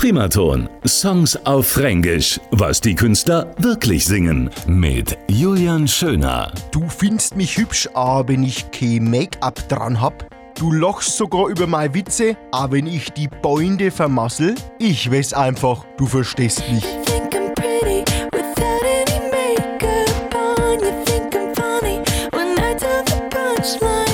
Primaton. Songs auf Fränkisch. Was die Künstler wirklich singen. Mit Julian Schöner. Du findest mich hübsch, auch wenn ich kein Make-up dran hab. Du lachst sogar über meine Witze, auch wenn ich die Beunde vermassel. Ich weiß einfach, du verstehst mich. think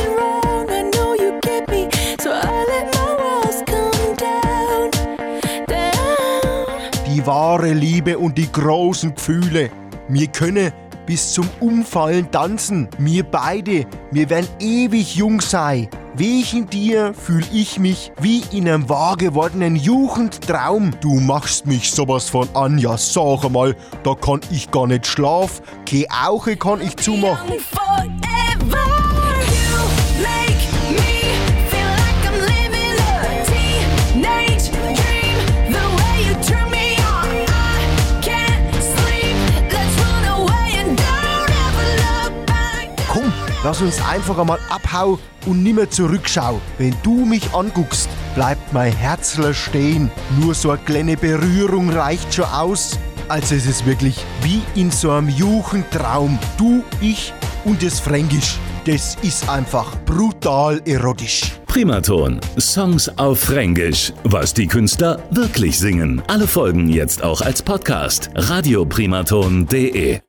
Die wahre Liebe und die großen Gefühle. Wir können bis zum Umfallen tanzen. Wir beide, wir werden ewig jung sein. Wegen dir fühl ich mich wie in einem wahr gewordenen Jugendtraum. Du machst mich sowas von an, ja sag einmal, da kann ich gar nicht schlafen. Keine Auge kann ich zumachen. Lass uns einfach einmal abhau und nimmer zurückschau. Wenn du mich anguckst, bleibt mein Herzler stehen. Nur so eine kleine Berührung reicht schon aus. Also es ist wirklich wie in so einem Jugendtraum. Du, ich und das Fränkisch. Das ist einfach brutal erotisch. Primaton. Songs auf Fränkisch. Was die Künstler wirklich singen. Alle Folgen jetzt auch als Podcast. radioprimaton.de